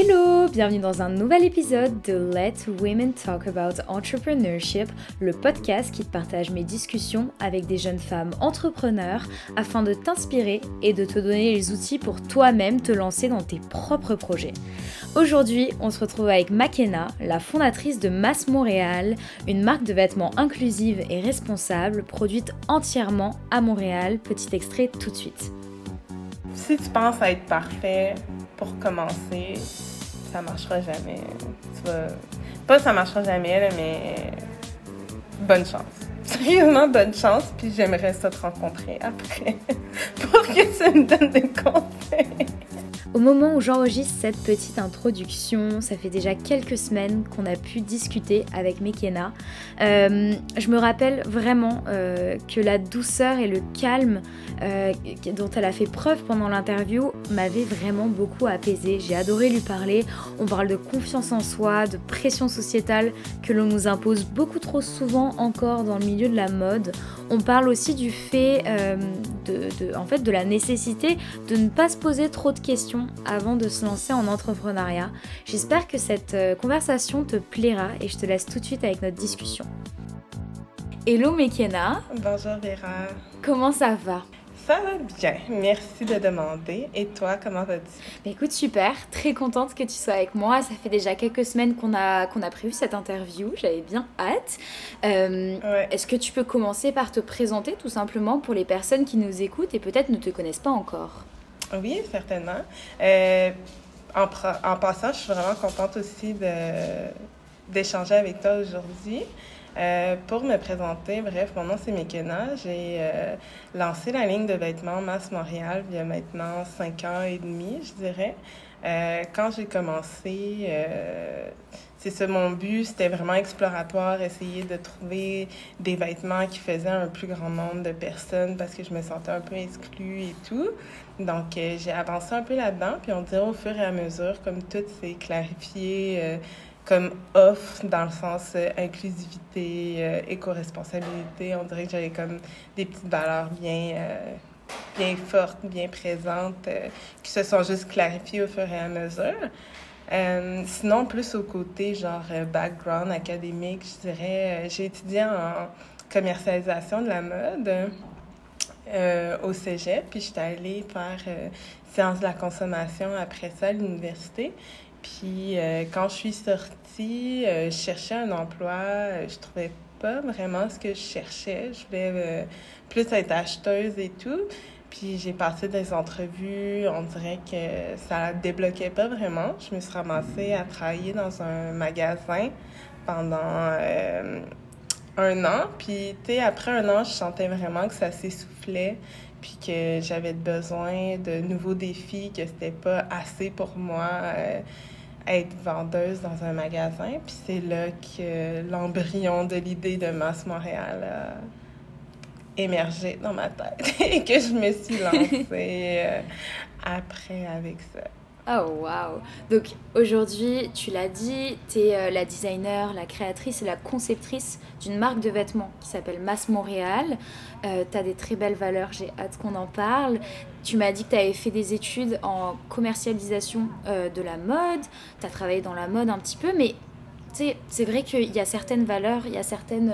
Hello, bienvenue dans un nouvel épisode de Let Women Talk About Entrepreneurship, le podcast qui partage mes discussions avec des jeunes femmes entrepreneurs afin de t'inspirer et de te donner les outils pour toi-même te lancer dans tes propres projets. Aujourd'hui, on se retrouve avec Makena, la fondatrice de Mass Montréal, une marque de vêtements inclusive et responsable produite entièrement à Montréal. Petit extrait tout de suite. Si tu penses à être parfait, pour commencer, ça marchera jamais. Pas ça marchera jamais, mais bonne chance. Sérieusement, bonne chance, puis j'aimerais ça te rencontrer après pour que tu me donnes des conseils. Au moment où j'enregistre cette petite introduction, ça fait déjà quelques semaines qu'on a pu discuter avec Mekena. Euh, je me rappelle vraiment euh, que la douceur et le calme euh, dont elle a fait preuve pendant l'interview m'avait vraiment beaucoup apaisé. J'ai adoré lui parler. On parle de confiance en soi, de pression sociétale que l'on nous impose beaucoup trop souvent encore dans le milieu de la mode. On parle aussi du fait de, en fait, de la nécessité de ne pas se poser trop de questions avant de se lancer en entrepreneuriat. J'espère que cette euh, conversation te plaira et je te laisse tout de suite avec notre discussion. Hello Mekena. Bonjour Vera. Comment ça va? Ça va bien, merci de demander. Et toi, comment vas-tu? Bah, écoute, super, très contente que tu sois avec moi. Ça fait déjà quelques semaines qu'on a, qu'on a prévu cette interview, j'avais bien hâte. Euh, est-ce que tu peux commencer par te présenter tout simplement pour les personnes qui nous écoutent et peut-être ne te connaissent pas encore? Oui, certainement. Euh, en, en, passant, je suis vraiment contente aussi d'échanger avec toi aujourd'hui. Euh, pour me présenter, bref, mon nom c'est Mekena. J'ai euh, lancé la ligne de vêtements Masse Montréal il y a maintenant cinq ans et demi, je dirais. quand j'ai commencé, c'est ça mon but, c'était vraiment exploratoire, essayer de trouver des vêtements qui faisaient un plus grand nombre de personnes parce que je me sentais un peu exclue et tout. Donc, euh, j'ai avancé un peu là-dedans, puis on dirait au fur et à mesure, comme tout s'est clarifié, euh, comme offre dans le sens euh, inclusivité, éco-responsabilité, on dirait que j'avais comme des petites valeurs bien, bien fortes, bien présentes, qui se sont juste clarifiées au fur et à mesure. sinon, plus au côté, genre, background académique, je dirais, j'ai étudié en commercialisation de la mode. Euh, au cégep, puis j'étais allée faire euh, sciences de la consommation après ça à l'université. Puis euh, quand je suis sortie, je cherchais un emploi, je trouvais pas vraiment ce que je cherchais. Je voulais plus être acheteuse et tout. Puis j'ai passé des entrevues, on dirait que ça débloquait pas vraiment. Je me suis ramassée à travailler dans un magasin pendant un an. Puis, tu sais, après un an, je sentais vraiment que ça s'essoufflait, puis que j'avais besoin de nouveaux défis, que c'était pas assez pour moi euh, être vendeuse dans un magasin. Puis c'est là que l'embryon de l'idée de Masse Montréal a émergé dans ma tête et que je me suis lancée euh, après avec ça. Oh wow Donc aujourd'hui, tu l'as dit, tu es euh, la designer, la créatrice et la conceptrice d'une marque de vêtements qui s'appelle Mass Montréal. Euh, tu as des très belles valeurs, j'ai hâte qu'on en parle. Tu m'as dit que tu avais fait des études en commercialisation euh, de la mode, tu as travaillé dans la mode un petit peu, mais c'est vrai qu'il y a certaines valeurs, il y a certaines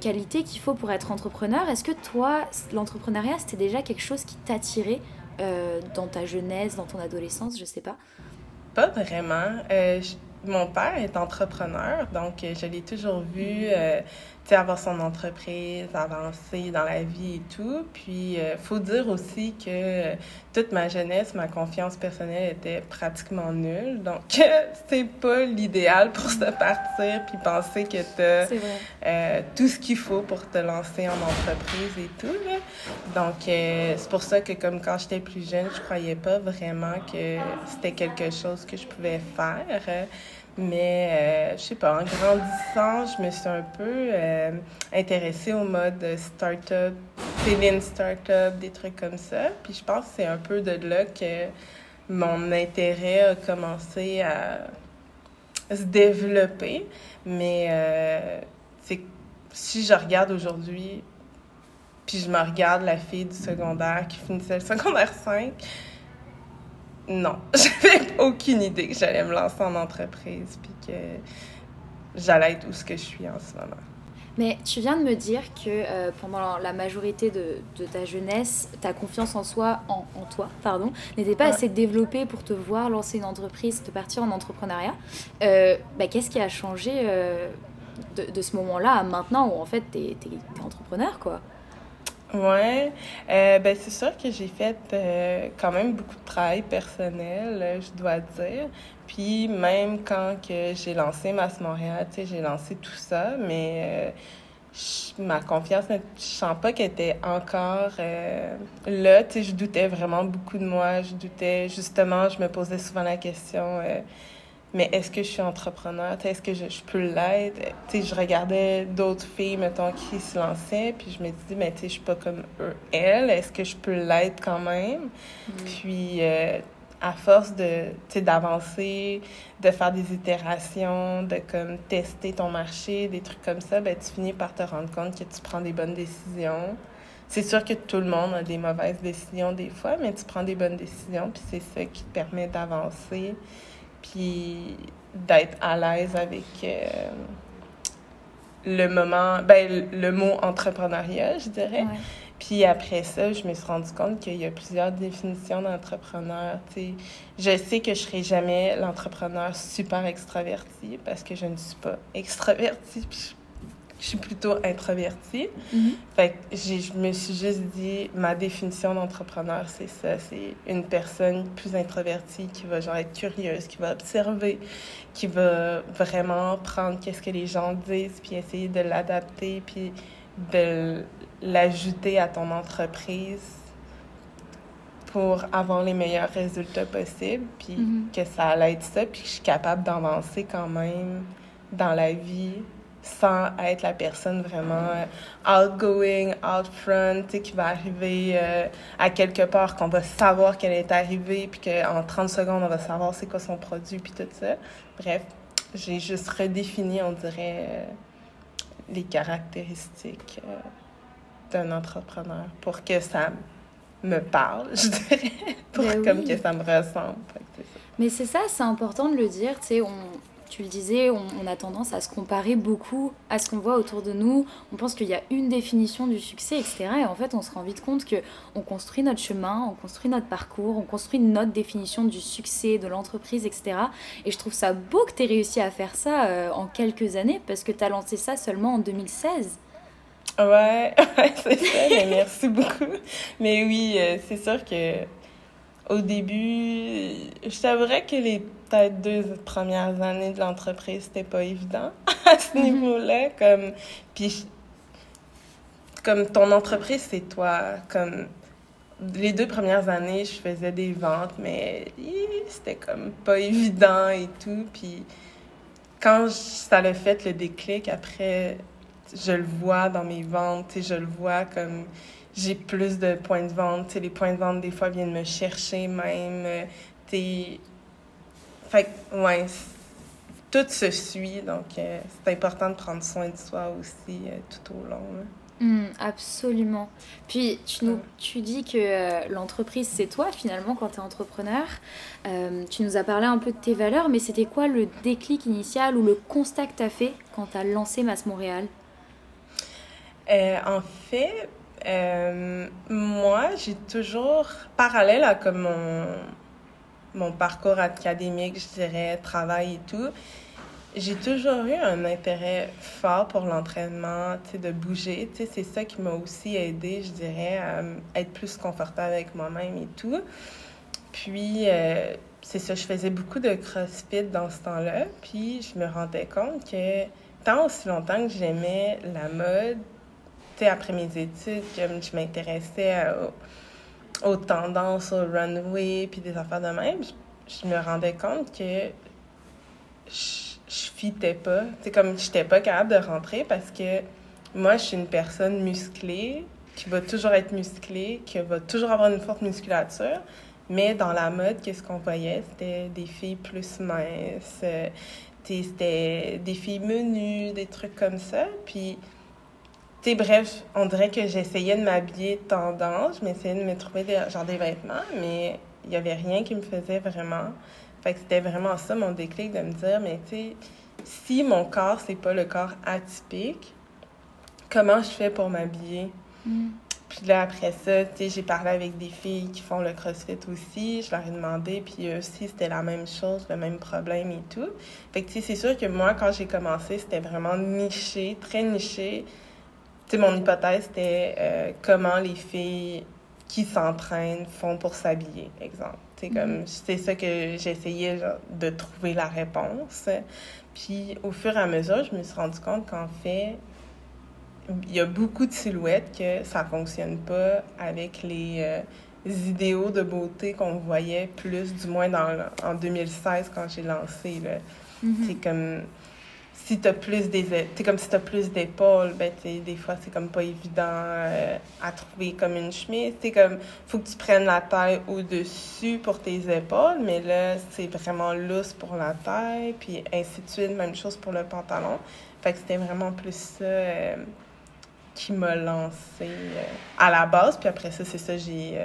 qualités qu'il faut pour être entrepreneur. Est-ce que toi, l'entrepreneuriat, c'était déjà quelque chose qui t'attirait euh, dans ta jeunesse, dans ton adolescence, je sais pas? Pas vraiment. Euh, mon père est entrepreneur, donc euh, je l'ai toujours vu avoir son entreprise, avancer dans la vie et tout. Puis, il euh, faut dire aussi que toute ma jeunesse, ma confiance personnelle était pratiquement nulle. Donc, c'est pas l'idéal pour se partir puis penser que tu as euh, tout ce qu'il faut pour te lancer en entreprise et tout. Donc, euh, c'est pour ça que, comme quand j'étais plus jeune, je croyais pas vraiment que c'était quelque chose que je pouvais faire. Mais, euh, je sais pas, en grandissant, je me suis un peu euh, intéressée au mode start-up, Céline start-up, des trucs comme ça. Puis je pense que c'est un peu de là que mon intérêt a commencé à se développer. Mais euh, si je regarde aujourd'hui, puis je me regarde la fille du secondaire qui finissait le secondaire 5, non, j'avais aucune idée que j'allais me lancer en entreprise puis que j'allais être où ce que je suis en ce moment. Mais tu viens de me dire que euh, pendant la majorité de, de, ta jeunesse, ta confiance en soi, en, en toi, pardon, n'était pas Ouais. assez développée pour te voir lancer une entreprise, te partir en entrepreneuriat. Euh, bah, Qu'est-ce qui a changé euh, de, de ce moment-là à maintenant où en fait t'es es, entrepreneur quoi? Ouais, euh, ben c'est sûr que j'ai fait euh, quand même beaucoup de travail personnel, euh, je dois dire. Puis même quand que j'ai lancé Mass Montréal, tu sais, j'ai lancé tout ça, mais euh, ma confiance, ne- je sens pas qu'elle était encore euh, là. Tu sais, je doutais vraiment beaucoup de moi. Je doutais, justement, je me posais souvent la question, euh, mais est-ce que je suis entrepreneur? Est-ce que je, je peux l'être? Je regardais d'autres filles, mettons, qui se lançaient, puis je me disais, mais je suis pas comme eux, elles. Est-ce que je peux l'être quand même? Puis, euh, à force de, d'avancer, de faire des itérations, de comme tester ton marché, des trucs comme ça, ben, tu finis par te rendre compte que tu prends des bonnes décisions. C'est sûr que tout le monde a des mauvaises décisions des fois, mais tu prends des bonnes décisions, puis c'est ça qui te permet d'avancer, puis d'être à l'aise avec euh, le moment, ben, le mot entrepreneuriat, je dirais. Ouais. Puis après ça, je me suis rendu compte qu'il y a plusieurs définitions d'entrepreneur. tu sais. Je sais que je serai jamais l'entrepreneur super extraverti parce que je ne suis pas extravertie. Puis je- je suis plutôt introvertie. Mhm. Fait que je me suis juste dit, ma définition d'entrepreneur, c'est ça. C'est une personne plus introvertie qui va genre être curieuse, qui va observer, qui va vraiment prendre qu'est-ce que les gens disent, puis essayer de l'adapter, puis de l'ajouter à ton entreprise pour avoir les meilleurs résultats possibles, puis Mhm. que ça allait être ça, puis que je suis capable d'avancer quand même dans la vie sans être la personne vraiment euh, outgoing, out front, qui va arriver euh, à quelque part, qu'on va savoir qu'elle est arrivée, puis qu'en 30 secondes, on va savoir c'est quoi son produit, puis tout ça. Bref, j'ai juste redéfini, on dirait, euh, les caractéristiques euh, d'un entrepreneur pour que ça me parle, je dirais, pour Ben comme que ça me ressemble. Que ça. Mais c'est ça, c'est important de le dire. Tu sais, on, tu le disais, on, a tendance à se comparer beaucoup à ce qu'on voit autour de nous. On pense qu'il y a une définition du succès, etc. Et en fait, on se rend vite compte que on construit notre chemin, on construit notre parcours, on construit notre définition du succès, de l'entreprise, etc. Et je trouve ça beau que tu aies réussi à faire ça euh, en quelques années parce que tu as lancé ça seulement en 2016. Ouais, ouais, c'est ça, merci beaucoup. Mais oui, euh, c'est sûr que au début, je t'avouerais que les peut-être deux premières années de l'entreprise, c'était pas évident à ce niveau-là. Comme, puis, comme ton entreprise, c'est toi. Comme les deux premières années, je faisais des ventes, mais c'était comme pas évident et tout. Puis quand je- ça l'a fait le déclic, après, je le vois dans mes ventes, je le vois comme j'ai plus de points de vente. tu sais, Les points de vente, des fois, viennent me chercher même. euh, t'es- Fait ouais, tout se suit, donc euh, c'est important de prendre soin de soi aussi euh, tout au long. là. Hmm, absolument. Puis tu, nous, tu dis que euh, l'entreprise c'est toi finalement quand tu es entrepreneur. Tu nous as parlé un peu de tes valeurs, mais c'était quoi le déclic initial ou le constat que tu as fait quand tu as lancé Mass Montréal? En fait, moi, j'ai toujours, parallèle à comme mon, mon parcours académique, je dirais, travail et tout, j'ai toujours eu un intérêt fort pour l'entraînement, de bouger. C'est ça qui m'a aussi aidé, je dirais, à m- être plus confortable avec moi-même et tout. Puis, euh, c'est ça, je faisais beaucoup de crossfit dans ce temps-là. Puis, je me rendais compte que tant aussi longtemps que j'aimais la mode, après mes études, comme je m'intéressais à- aux, tendances, au runway, puis des affaires de même, je, je me rendais compte que je, je fitais pas. C'est comme j'étais pas capable de rentrer parce que moi, je suis une personne musclée, qui va toujours être musclée, qui va toujours avoir une forte musculature. Mais dans la mode, qu'est-ce qu'on voyait? C'était des filles plus minces, euh, c'était des filles menues, des trucs comme ça. Puis, sais, bref, on dirait que j'essayais de m'habiller tendance, je m'essayais de me trouver des, genre des vêtements, mais il n'y avait rien qui me faisait vraiment. Fait que c'était vraiment ça mon déclic de me dire, mais tu sais, si mon corps, c'est pas le corps atypique, comment je fais pour m'habiller? Mm. Puis là, après ça, tu sais, j'ai parlé avec des filles qui font le CrossFit aussi. Je leur ai demandé, puis eux aussi, c'était la même chose, le même problème et tout. Fait que, tu sais, c'est sûr que moi, quand j'ai commencé, c'était vraiment niché, très niché. Sais, mon hypothèse, c'était euh, comment les filles qui s'entraînent font pour s'habiller, exemple. C'est comme, c'est ça que j'essayais genre, de trouver la réponse. Puis, au fur et à mesure, je me suis rendu compte qu'en fait, il y a beaucoup de silhouettes que ça fonctionne pas avec les euh, idéaux de beauté qu'on voyait plus, du moins dans, en 2016 quand j'ai lancé. là. C'est comme si t'as plus des c'est comme si t'as plus d'épaules ben des fois c'est comme pas évident euh, à trouver comme une chemise. C'est comme faut que tu prennes la taille au dessus pour tes épaules mais là c'est vraiment lousse pour la taille puis ainsi de suite. Même chose pour le pantalon. Fait que c'était vraiment plus ça euh, qui m'a lancé euh, à la base. Puis après ça c'est ça j'ai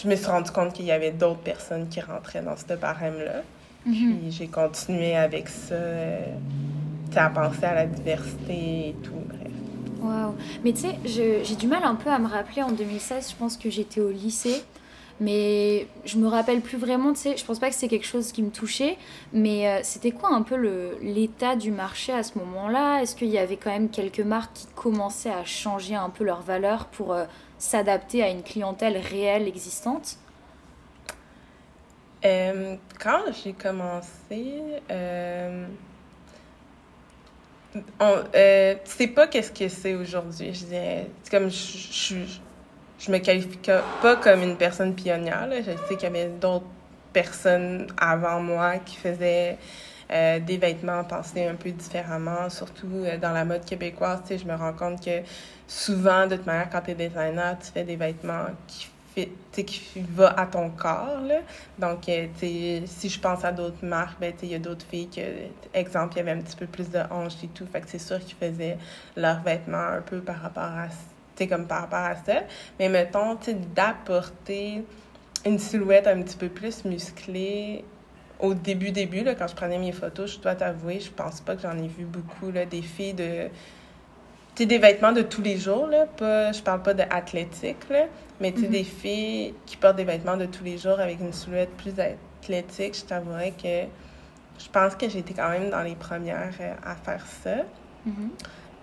je me suis rendu compte qu'il y avait d'autres personnes qui rentraient dans ce barème là Mhm. puis j'ai continué avec ça, euh, à penser à la diversité et tout, bref. Waouh. Mais tu sais, j'ai du mal un peu à me rappeler en 2016, je pense que j'étais au lycée. Mais je me rappelle plus vraiment, tu sais, je pense pas que c'est quelque chose qui me touchait. Mais euh, c'était quoi un peu l'état du marché à ce moment-là? Est-ce qu'il y avait quand même quelques marques qui commençaient à changer un peu leur valeur pour euh, s'adapter à une clientèle réelle existante? Euh, quand j'ai commencé, euh, euh, sais pas qu'est-ce que c'est aujourd'hui, je. C'est comme je, je, me qualifie pas comme une personne pionnière. Je sais qu'il y avait d'autres personnes avant moi qui faisaient euh, des vêtements pensés un peu différemment, surtout euh, dans la mode québécoise. Je me rends compte que souvent, de toute manière, quand tu es designer, tu fais des vêtements qui fit, qui va à ton corps. Là. Donc, euh, si je pense à d'autres marques, ben, il y a d'autres filles que, exemple, il y avait un petit peu plus de hanches et tout. Fait que c'est sûr qu'ils faisaient leurs vêtements un peu par rapport à, comme par rapport à ça. Mais mettons, d'apporter une silhouette un petit peu plus musclée au début, début, là, quand je prenais mes photos, je dois t'avouer, je pense pas que j'en ai vu beaucoup, là, des filles de... Tu sais, des vêtements de tous les jours, là, pas, je parle pas de athlétique, là, mais tu sais, des filles qui portent des vêtements de tous les jours avec une silhouette plus athlétique, je t'avouerais que je pense que j'ai été quand même dans les premières euh, à faire ça. Mhm.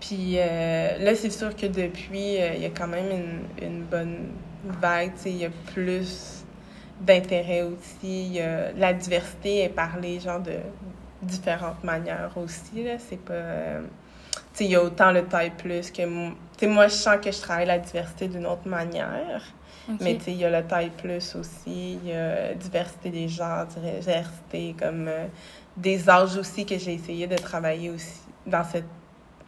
Puis euh, là, c'est sûr que depuis, euh, il y a quand même une, une bonne vague. tu sais, Il y a plus d'intérêt aussi. y a- la diversité est parlée genre de différentes manières aussi. Là. C'est pas. euh, il y a autant le taille plus que. moi, je sens que je travaille la diversité d'une autre manière. Mais il y a le taille plus aussi, il y a diversité des genres, diversité comme euh, des âges aussi que j'ai essayé de travailler aussi dans cette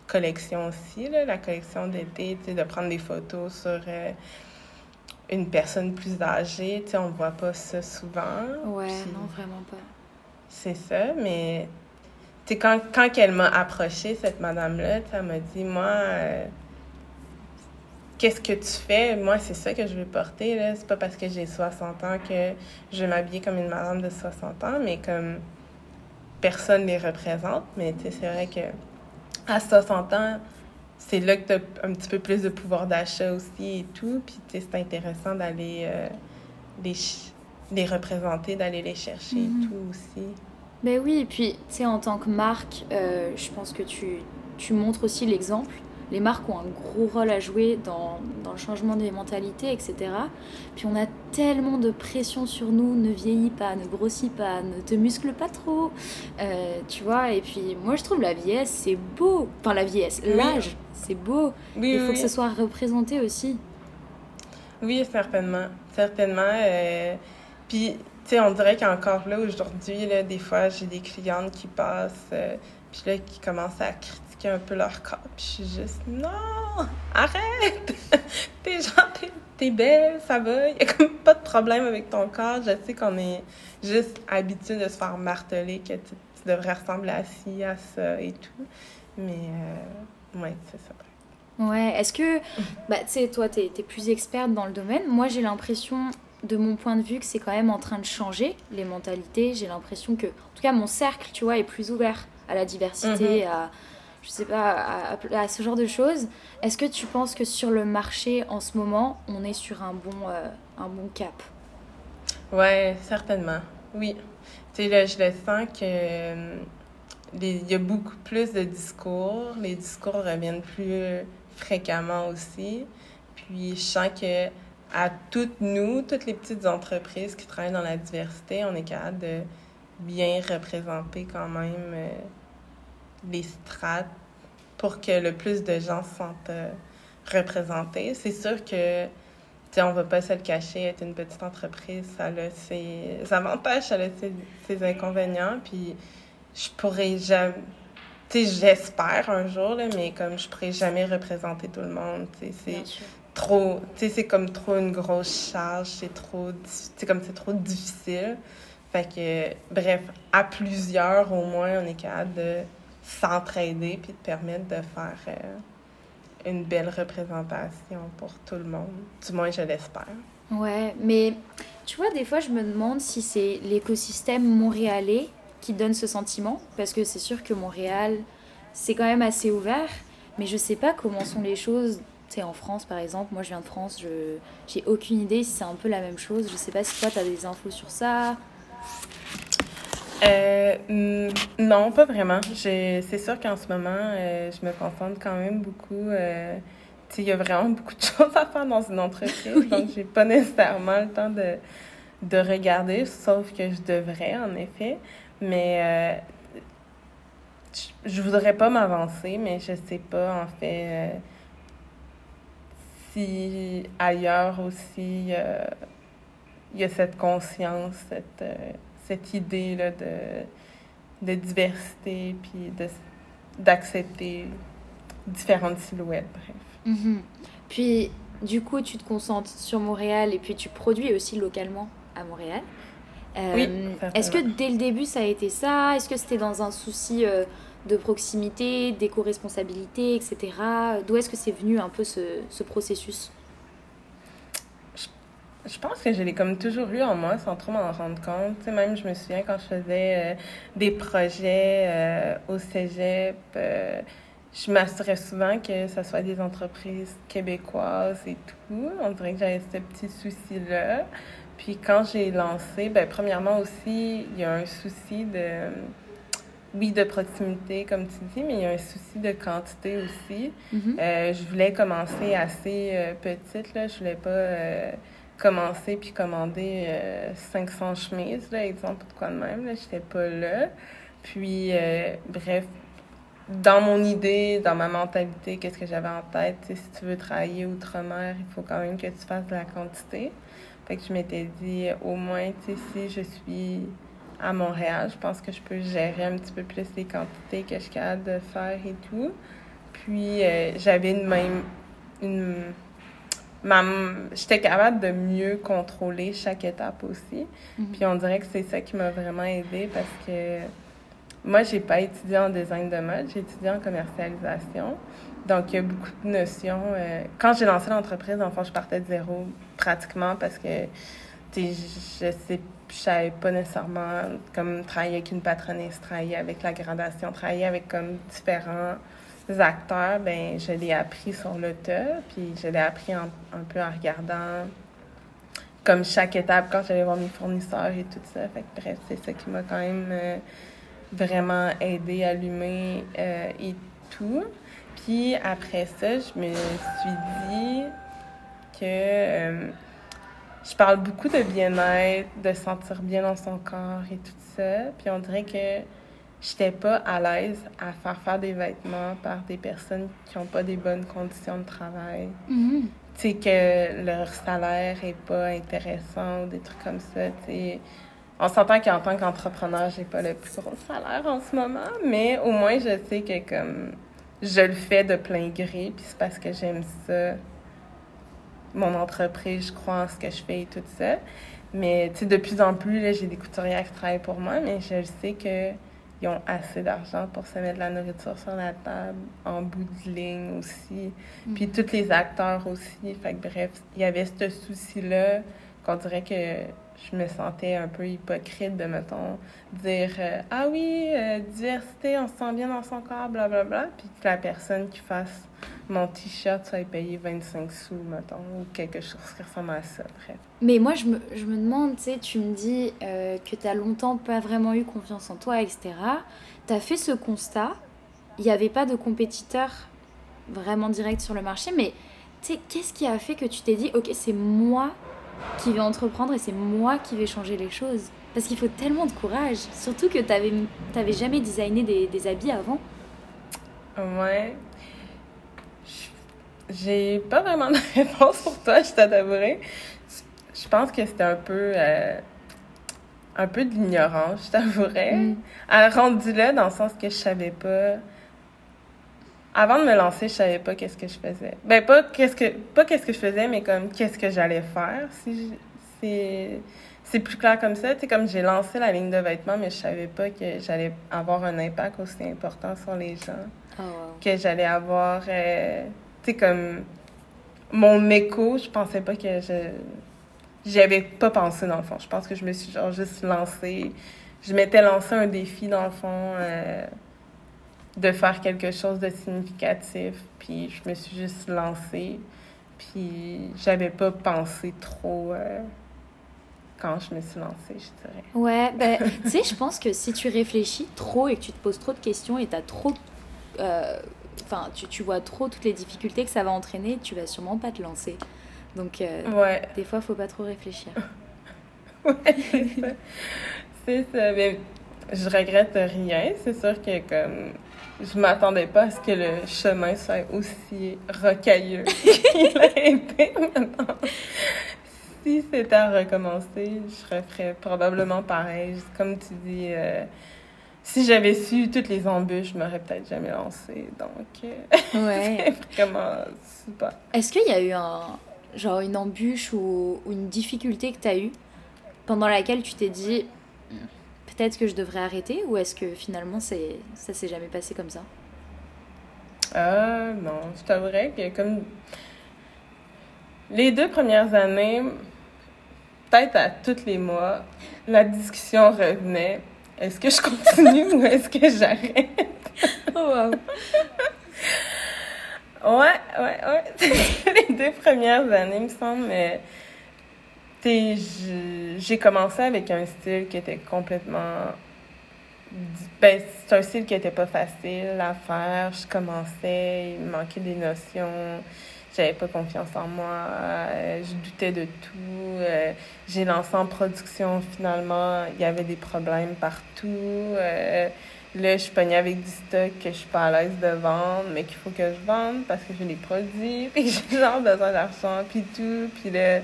collection aussi, là, la collection d'été, de prendre des photos sur euh, une personne plus âgée, tu on voit pas ça souvent. Ouais, Puis non, vraiment pas. C'est ça, mais sais, quand, quand elle m'a approché cette madame-là, elle m'a dit, moi, euh, qu'est-ce que tu fais? Moi, c'est ça que je veux porter, là. C'est pas parce que j'ai 60 ans que je vais m'habiller comme une madame de 60 ans, mais comme personne les représente. Mais tu sais, c'est vrai que à 60 ans, c'est là que tu as un petit peu plus de pouvoir d'achat aussi et tout. Puis, tu sais, c'est intéressant d'aller euh, les, les représenter, d'aller les chercher et tout aussi. Ben oui, et puis, tu sais, en tant que marque, euh, je pense que tu, tu montres aussi l'exemple. Les marques ont un gros rôle à jouer dans, dans le changement des mentalités, etc. Puis on a tellement de pression sur nous, ne vieillis pas, ne grossis pas, ne te muscle pas trop, euh, tu vois. Et puis moi, je trouve la vieillesse, c'est beau. Enfin, la vieillesse, l'âge, c'est beau. Oui, Il faut oui. que ce soit représenté aussi. Oui, certainement. Certainement. euh, Puis, sais, on dirait qu'encore là, aujourd'hui, là, des fois, j'ai des clientes qui passent, euh, puis là, qui commencent à critiquer un peu leur corps. Puis je suis juste, non, arrête! t'es genre, t'es belle, ça va, il a comme pas de problème avec ton corps. Je sais qu'on est juste habitué de se faire marteler que tu, devrais ressembler à ci, à ça et tout. Mais, euh, ouais, c'est ça. Ouais, est-ce que, bah, tu sais, toi, tu es, plus experte dans le domaine. Moi, j'ai l'impression, de mon point de vue, que c'est quand même en train de changer, les mentalités. J'ai l'impression que, en tout cas, mon cercle, tu vois, est plus ouvert à la diversité, mhm. à, je sais pas, à, à, ce genre de choses. Est-ce que tu penses que sur le marché, en ce moment, on est sur un bon, euh, un bon cap? Ouais, certainement. Oui. Tu sais, là, je le sens que euh, il y a beaucoup plus de discours. Les discours reviennent plus fréquemment aussi. Puis je sens que à toutes nous, toutes les petites entreprises qui travaillent dans la diversité, on est capable de bien représenter quand même euh, les strates pour que le plus de gens se sentent euh, représentés. C'est sûr que on va pas se le cacher, être une petite entreprise, ça a ses avantages, ça a ses, ses inconvénients. Puis je pourrais jamais j'espère un jour, là, mais comme je pourrais jamais représenter tout le monde, c'est trop, tu sais, c'est comme trop une grosse charge, c'est trop, c'est comme c'est trop difficile. Fait que, bref, à plusieurs, au moins, on est capable de s'entraider puis de permettre de faire euh, une belle représentation pour tout le monde. Du moins, je l'espère. Ouais, mais tu vois, des fois, je me demande si c'est l'écosystème montréalais qui donne ce sentiment, parce que c'est sûr que Montréal, c'est quand même assez ouvert, mais je sais pas comment sont les choses. Tu sais, en France, par exemple, moi je viens de France, je j'ai aucune idée si c'est un peu la même chose. Je sais pas si toi, tu as des infos sur ça. Euh, non, pas vraiment. C'est sûr qu'en ce moment, euh, je me concentre quand même beaucoup. Euh, il y a vraiment beaucoup de choses à faire dans une entreprise, donc j'ai pas nécessairement le temps de, de regarder, sauf que je devrais, en effet. Mais euh, je voudrais pas m'avancer, mais je sais pas, en fait, si ailleurs aussi il y a cette conscience, cette, euh, cette idée là, de, de diversité, puis d'accepter différentes silhouettes, bref. Mm-hmm. Puis, du coup, tu te concentres sur Montréal et puis tu produis aussi localement à Montréal. Euh, est-ce que dès le début ça a été ça? Est-ce que c'était dans un souci euh, de proximité, d'éco-responsabilité, etc. D'où est-ce que c'est venu un peu ce, ce processus? Je, pense que je l'ai comme toujours eu en moi sans trop m'en rendre compte. Tu sais, même je me souviens quand je faisais euh, des projets au cégep, je m'assurais souvent que ce soit des entreprises québécoises et tout. On dirait que j'avais ce petit souci-là. Puis quand j'ai lancé, ben premièrement aussi, il y a un souci de oui, de proximité, comme tu dis, mais il y a un souci de quantité aussi. Mm-hmm. Euh, je voulais commencer assez euh, petite, là. Je voulais pas euh, commencer puis commander 500 chemises, là, exemple, de quoi de même, là. J'étais pas là. Puis, bref, dans mon idée, dans ma mentalité, qu'est-ce que j'avais en tête, si tu veux travailler outre-mer, il faut quand même que tu fasses de la quantité. Fait que je m'étais dit, au moins, si je suis à Montréal, je pense que je peux gérer un petit peu plus les quantités que je suis capable de faire et tout. Puis, euh, j'avais une même. Une, j'étais capable de mieux contrôler chaque étape aussi. Mhm. Puis, on dirait que c'est ça qui m'a vraiment aidé parce que moi, j'ai pas étudié en design de mode, j'ai étudié en commercialisation. Donc, il y a beaucoup de notions. Euh, quand j'ai lancé l'entreprise, enfin, je partais de zéro pratiquement parce que je sais je savais pas nécessairement comme travailler avec une patronesse, travailler avec la gradation, travailler avec comme différents acteurs, ben je l'ai appris sur le tas, puis je l'ai appris un peu en regardant comme chaque étape quand j'allais voir mes fournisseurs et tout ça. Fait que bref, c'est ça qui m'a quand même euh, vraiment aidé à allumer euh, et tout. Puis après ça, je me suis dit que euh, je parle beaucoup de bien-être, de se sentir bien dans son corps et tout ça. Puis on dirait que j'étais pas à l'aise à faire faire des vêtements par des personnes qui n'ont pas des bonnes conditions de travail. Mm-hmm. Tu sais, que leur salaire est pas intéressant ou des trucs comme ça. On s'entend qu'en tant qu'entrepreneur, j'ai pas le plus gros salaire en ce moment, mais au moins je sais que comme je le fais de plein gré, puis c'est parce que j'aime ça. Mon entreprise, je crois en ce que je fais et tout ça. Mais tu sais, de plus en plus, j'ai des couturières qui travaillent pour moi, mais je sais que ils ont assez d'argent pour se mettre de la nourriture sur la table, en bout de ligne aussi. Puis tous les acteurs aussi. Fait que bref, il y avait ce souci-là qu'on dirait que je me sentais un peu hypocrite de, mettons, dire euh, Ah oui, euh, diversité, on se sent bien dans son corps, blablabla. Bla, bla. Puis que la personne qui fasse mon t-shirt soit payé 25 sous, mettons, ou quelque chose qui ressemble à ça, bref. Mais moi, je me, je me demande, tu sais, tu me dis euh, que tu as longtemps pas vraiment eu confiance en toi, etc. Tu as fait ce constat, il n'y avait pas de compétiteur vraiment direct sur le marché, mais tu sais, qu'est-ce qui a fait que tu t'es dit, ok, c'est moi qui vais entreprendre et c'est moi qui vais changer les choses? Parce qu'il faut tellement de courage, surtout que tu n'avais jamais designé des, des habits avant. Ouais, j'ai pas vraiment de réponse pour toi, je t'avouerai. Je pense que c'était un peu. Euh, un peu de l'ignorance, je t'avouerais. Mm. rendu là, dans le sens que je savais pas. Avant de me lancer, je savais pas qu'est-ce que je faisais. Ben, pas qu'est-ce que, pas qu'est-ce que je faisais, mais comme qu'est-ce que j'allais faire. Si c'est, c'est plus clair comme ça. Tu comme j'ai lancé la ligne de vêtements, mais je savais pas que j'allais avoir un impact aussi important sur les gens. Oh, que j'allais avoir. Euh, sais, comme mon écho, je pensais pas que je. J'y avais pas pensé dans le fond. Je pense que je me suis genre juste lancée. Je m'étais lancé un défi dans le fond euh, de faire quelque chose de significatif. Puis je me suis juste lancée. Puis j'avais pas pensé trop euh, quand je me suis lancée, je dirais. Ouais, ben, tu sais, je pense que si tu réfléchis trop et que tu te poses trop de questions et tu as trop. Euh, enfin, tu, tu, vois trop toutes les difficultés que ça va entraîner, tu vas sûrement pas te lancer. Donc, euh, ouais. des fois, faut pas trop réfléchir. ouais, c'est ça. c'est ça. Mais je regrette rien. C'est sûr que comme je m'attendais pas à ce que le chemin soit aussi rocailleux qu'il a été maintenant. Si c'était à recommencer, je referais probablement pareil. Comme tu dis, euh, si j'avais su toutes les embûches, je m'aurais peut-être jamais lancé. Donc, euh, ouais. c'est vraiment super. Est-ce qu'il y a eu un, genre une embûche ou, une difficulté que tu as eue pendant laquelle tu t'es dit peut-être que je devrais arrêter ou est-ce que finalement c'est ça s'est jamais passé comme ça? Euh, non, je t'avouerais que comme les deux premières années, peut-être à tous les mois, la discussion revenait est-ce que je continue ou est-ce que j'arrête? oh, wow. Ouais, ouais, ouais. les deux premières années, me semble, mais j'ai commencé avec un style qui était complètement. Ben, c'est un style qui était pas facile à faire. Je commençais, il me manquait des notions j'avais pas confiance en moi, euh, je doutais de tout. Euh, j'ai lancé en production finalement, il y avait des problèmes partout. Euh, là, je suis avec du stock que je suis pas à l'aise de vendre, mais qu'il faut que je vende parce que j'ai des produits, puis j'ai genre besoin d'argent, puis tout. Puis là,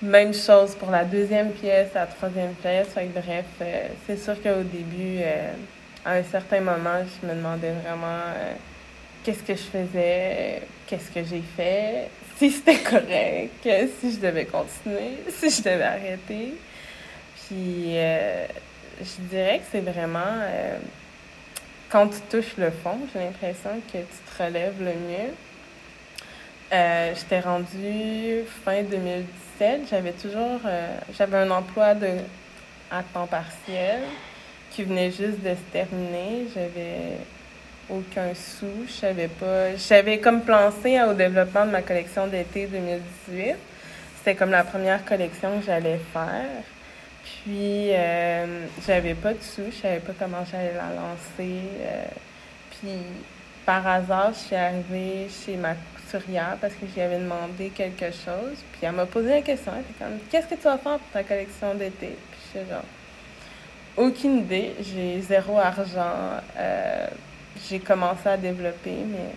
même chose pour la deuxième pièce, la troisième pièce. Bref, c'est sûr qu'au début, à un certain moment, je me demandais vraiment qu'est-ce que je faisais, qu'est-ce que j'ai fait, si c'était correct, si je devais continuer, si je devais arrêter. Puis euh, je dirais que c'est vraiment euh, quand tu touches le fond, j'ai l'impression que tu te relèves le mieux. Euh, j'étais rendue fin 2017, j'avais toujours j'avais un emploi de à temps partiel qui venait juste de se terminer. J'avais aucun sou. Pas. J'avais comme pensé au développement de ma collection d'été 2018. C'était comme la première collection que j'allais faire. Puis, euh, j'avais pas de sous. Je savais pas comment j'allais la lancer. Euh, puis, par hasard, je suis arrivée chez ma couturière parce que j'y avais demandé quelque chose. Puis, elle m'a posé la question. Elle était comme, qu'est-ce que tu vas faire pour ta collection d'été? Puis, je suis genre, aucune idée. J'ai zéro argent. Euh, j'ai commencé à développer, mais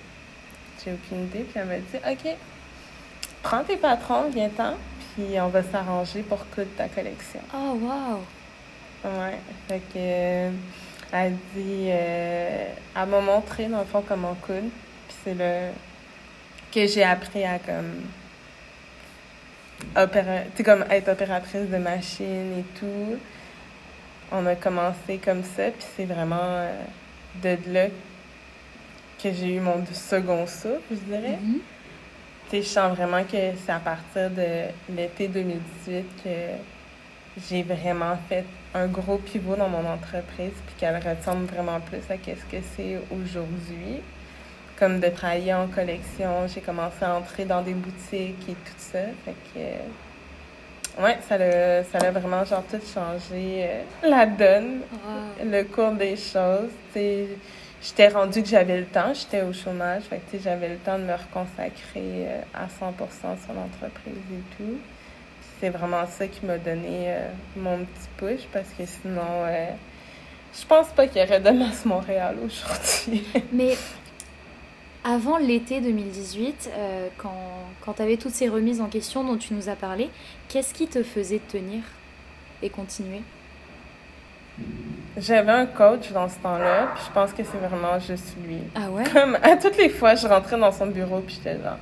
j'ai aucune idée. Puis elle m'a dit OK, prends tes patrons, viens-t'en, puis on va s'arranger pour coudre ta collection. Oh, wow! Ouais. Fait que, euh, elle dit, euh, elle m'a montré, dans le fond, comment coudre. Puis c'est là que j'ai appris à, comme, opéra... comme être opératrice de machine et tout. On a commencé comme ça, puis c'est vraiment euh, de là que j'ai eu mon second souffle, je dirais. Tu sais, je sens vraiment que c'est à partir de l'été 2018 que j'ai vraiment fait un gros pivot dans mon entreprise, puis qu'elle ressemble vraiment plus à ce que c'est aujourd'hui. Comme de travailler en collection, j'ai commencé à entrer dans des boutiques et tout ça. Fait que, euh, ouais, ça l'a, ça l'a vraiment genre tout changé euh, la donne, Wow. le cours des choses. Tu sais, j'étais rendue que j'avais le temps, j'étais au chômage, fait que j'avais le temps de me reconsacrer euh, à 100% sur l'entreprise et tout. C'est vraiment ça qui m'a donné euh, mon petit push parce que sinon, euh, je pense pas qu'il y aurait de masse Montréal aujourd'hui. Mais avant l'été 2018, euh, quand, quand tu avais toutes ces remises en question dont tu nous as parlé, qu'est-ce qui te faisait tenir et continuer? J'avais un coach dans ce temps-là, puis je pense que c'est vraiment juste lui. Ah ouais? Comme à toutes les fois, je rentrais dans son bureau, puis j'étais genre,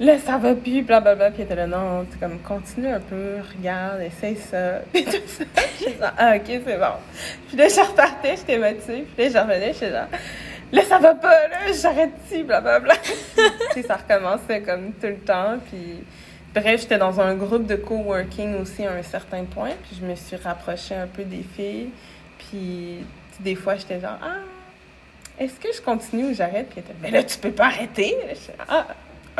là, ça va plus, blablabla. Puis il était là, non, c'est comme, continue un peu, regarde, essaye ça. Puis tout ça. J'étais genre, ah, ok, c'est bon. Puis là, je repartais, j'étais motivée. Puis là, je revenais, j'étais genre, là, ça va pas, là, j'arrête ici, blablabla. tu sais, ça recommençait comme tout le temps. Puis bref, j'étais dans un groupe de coworking aussi à un certain point. Puis je me suis rapprochée un peu des filles. Puis des fois, j'étais genre, ah, est-ce que je continue ou j'arrête? Puis elle était, mais là, tu peux pas arrêter. J'étais, ah,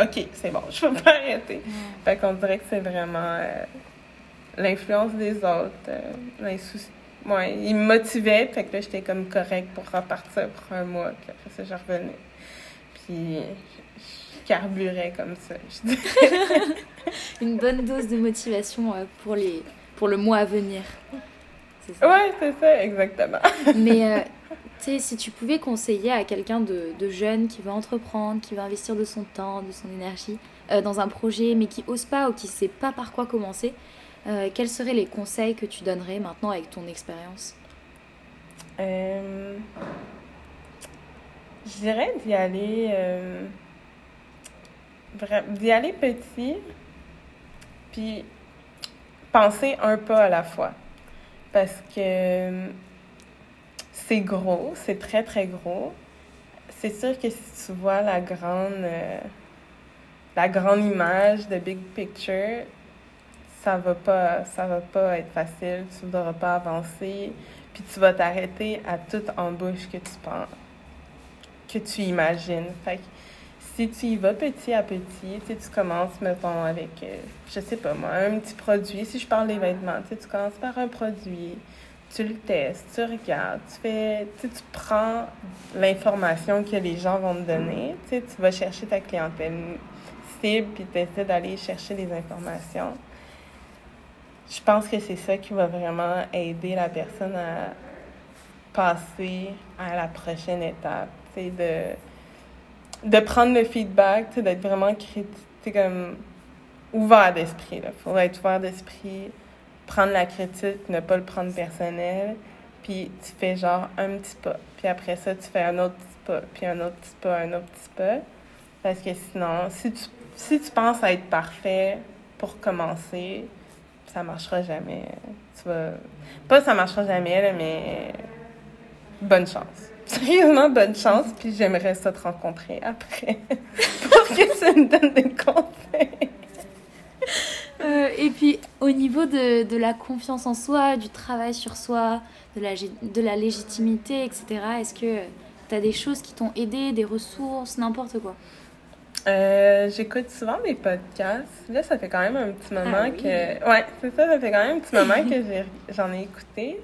ok, c'est bon, je peux pas arrêter. Fait qu'on dirait que c'est vraiment euh, l'influence des autres, euh, l'insouci- Ouais, il me motivait, fait que là, j'étais comme correct pour repartir pour un mois, puis après ça, je revenais. Puis carburais comme ça, je. Une bonne dose de motivation euh, pour, les, pour le mois à venir. C'est ça. Ouais, c'est ça, exactement. Mais euh, tu sais, si tu pouvais conseiller à quelqu'un de, de jeune qui veut entreprendre, qui veut investir de son temps, de son énergie euh, dans un projet, mais qui ose pas ou qui sait pas par quoi commencer, euh, quels seraient les conseils que tu donnerais maintenant avec ton expérience? Je dirais d'y aller, d'y aller petit, puis penser un pas à la fois. Parce que c'est gros, c'est très très gros. C'est sûr que si tu vois la grande, euh, la grande image de big picture, ça va pas, ça va pas être facile. Tu ne voudras pas avancer puis tu vas t'arrêter à toute embauche que tu penses, que tu imagines. Fait si tu y vas petit à petit, tu sais, tu commences, mettons, avec, euh, je sais pas moi, un petit produit. Si je parle des vêtements, tu sais, tu commences par un produit, tu le testes, tu regardes, tu fais, tu sais, tu prends l'information que les gens vont te donner, tu sais, tu vas chercher ta clientèle cible, puis tu essaies d'aller chercher des informations. Je pense que c'est ça qui va vraiment aider la personne à passer à la prochaine étape. Tu sais, de, de prendre le feedback, d'être vraiment critique, comme ouvert d'esprit. Il faut être ouvert d'esprit, prendre la critique, ne pas le prendre personnel. Puis tu fais genre un petit pas. Puis après ça, tu fais un autre petit pas. Puis un autre petit pas, un autre petit pas. Parce que sinon, si tu, si tu penses à être parfait pour commencer, ça marchera jamais. Tu vas... Pas ça marchera jamais, là, mais bonne chance. Sérieusement, bonne chance, puis j'aimerais ça te rencontrer après pour que tu me donnes des conseils. Euh, Et puis au niveau de, de la confiance en soi, du travail sur soi, de la, de la légitimité, etc., est-ce que tu as des choses qui t'ont aidé, des ressources, n'importe quoi? Euh, J'écoute souvent des podcasts. Là, ça fait quand même un petit moment Ah oui. que. Ouais, c'est ça, ça fait quand même un petit moment que j'en ai écouté.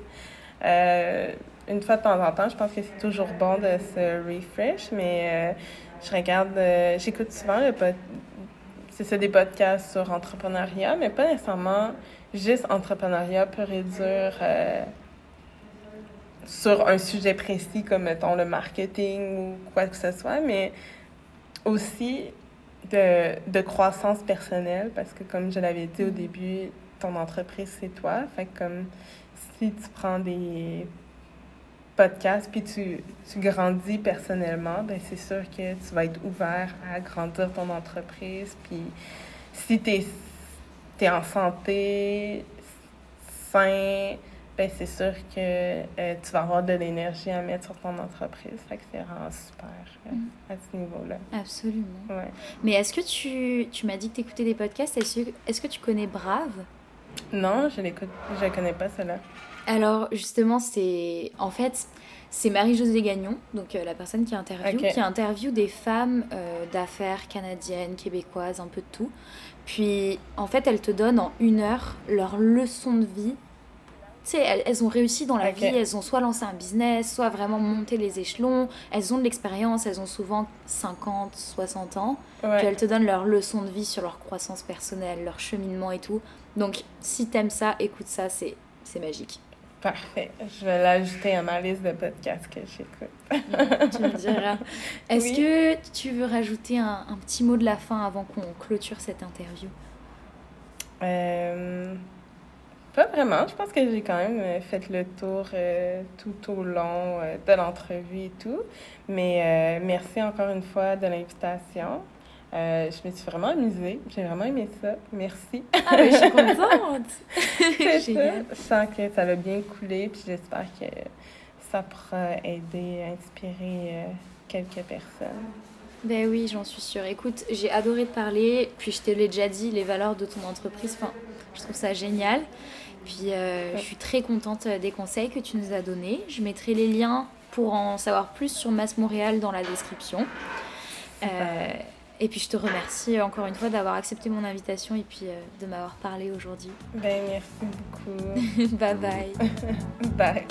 Euh, une fois de temps en temps, je pense que c'est toujours bon de se refresh, mais euh, je regarde, euh, j'écoute souvent le pod- c'est ça, des podcasts sur entrepreneuriat, mais pas nécessairement juste entrepreneuriat pur dur euh, sur un sujet précis comme, mettons, le marketing ou quoi que ce soit, mais aussi de, de croissance personnelle, parce que comme je l'avais dit au début, ton entreprise, c'est toi. Fait que comme si tu prends des podcasts puis tu, tu grandis personnellement, ben c'est sûr que tu vas être ouvert à grandir ton entreprise. Puis si tu es, en santé, sain, ben c'est sûr que euh, tu vas avoir de l'énergie à mettre sur ton entreprise. Fait que c'est vraiment super euh, Mm. à ce niveau-là. Absolument. Ouais. Mais est-ce que tu, tu m'as dit que tu écoutais des podcasts, est-ce que, est-ce que tu connais Brave? Non, je l'écoute, je connais pas cela. Alors justement, c'est en fait c'est Marie-Josée Gagnon, donc euh, la personne qui interviewe, qui interviewe des femmes euh, d'affaires canadiennes, québécoises, un peu de tout. Puis en fait, elle te donne en une heure leur leçon de vie. Tu sais, elles, elles ont réussi dans la vie, elles ont soit lancé un business, soit vraiment monté les échelons, elles ont de l'expérience, elles ont souvent 50, 60 ans. Puis elles te donnent leur leçon de vie sur leur croissance personnelle, leur cheminement et tout. Donc si t'aimes ça, écoute ça, c'est magique. Parfait. Je vais l'ajouter à ma liste de podcasts que j'écoute. tu me diras. Est-ce Oui. que tu veux rajouter un, un petit mot de la fin avant qu'on clôture cette interview? Euh, pas vraiment. Je pense que j'ai quand même euh, fait le tour euh, tout au long euh, de l'entrevue et tout. Mais merci encore une fois de l'invitation. Euh, je me suis vraiment amusée. J'ai vraiment aimé ça. Merci. Ah, mais je suis contente C'est ça. Je sens que ça va bien couler. Puis j'espère que ça pourra aider, inspirer euh, quelques personnes. Ben oui, j'en suis sûre. Écoute, j'ai adoré te parler, puis je te l'ai déjà dit, les valeurs de ton entreprise, enfin, je trouve ça génial. Puis euh, je suis très contente des conseils que tu nous as donnés. Je mettrai les liens pour en savoir plus sur Mass Montréal dans la description. Euh, et puis je te remercie encore une fois d'avoir accepté mon invitation et puis euh, de m'avoir parlé aujourd'hui. Ben, merci beaucoup. bye bye. bye.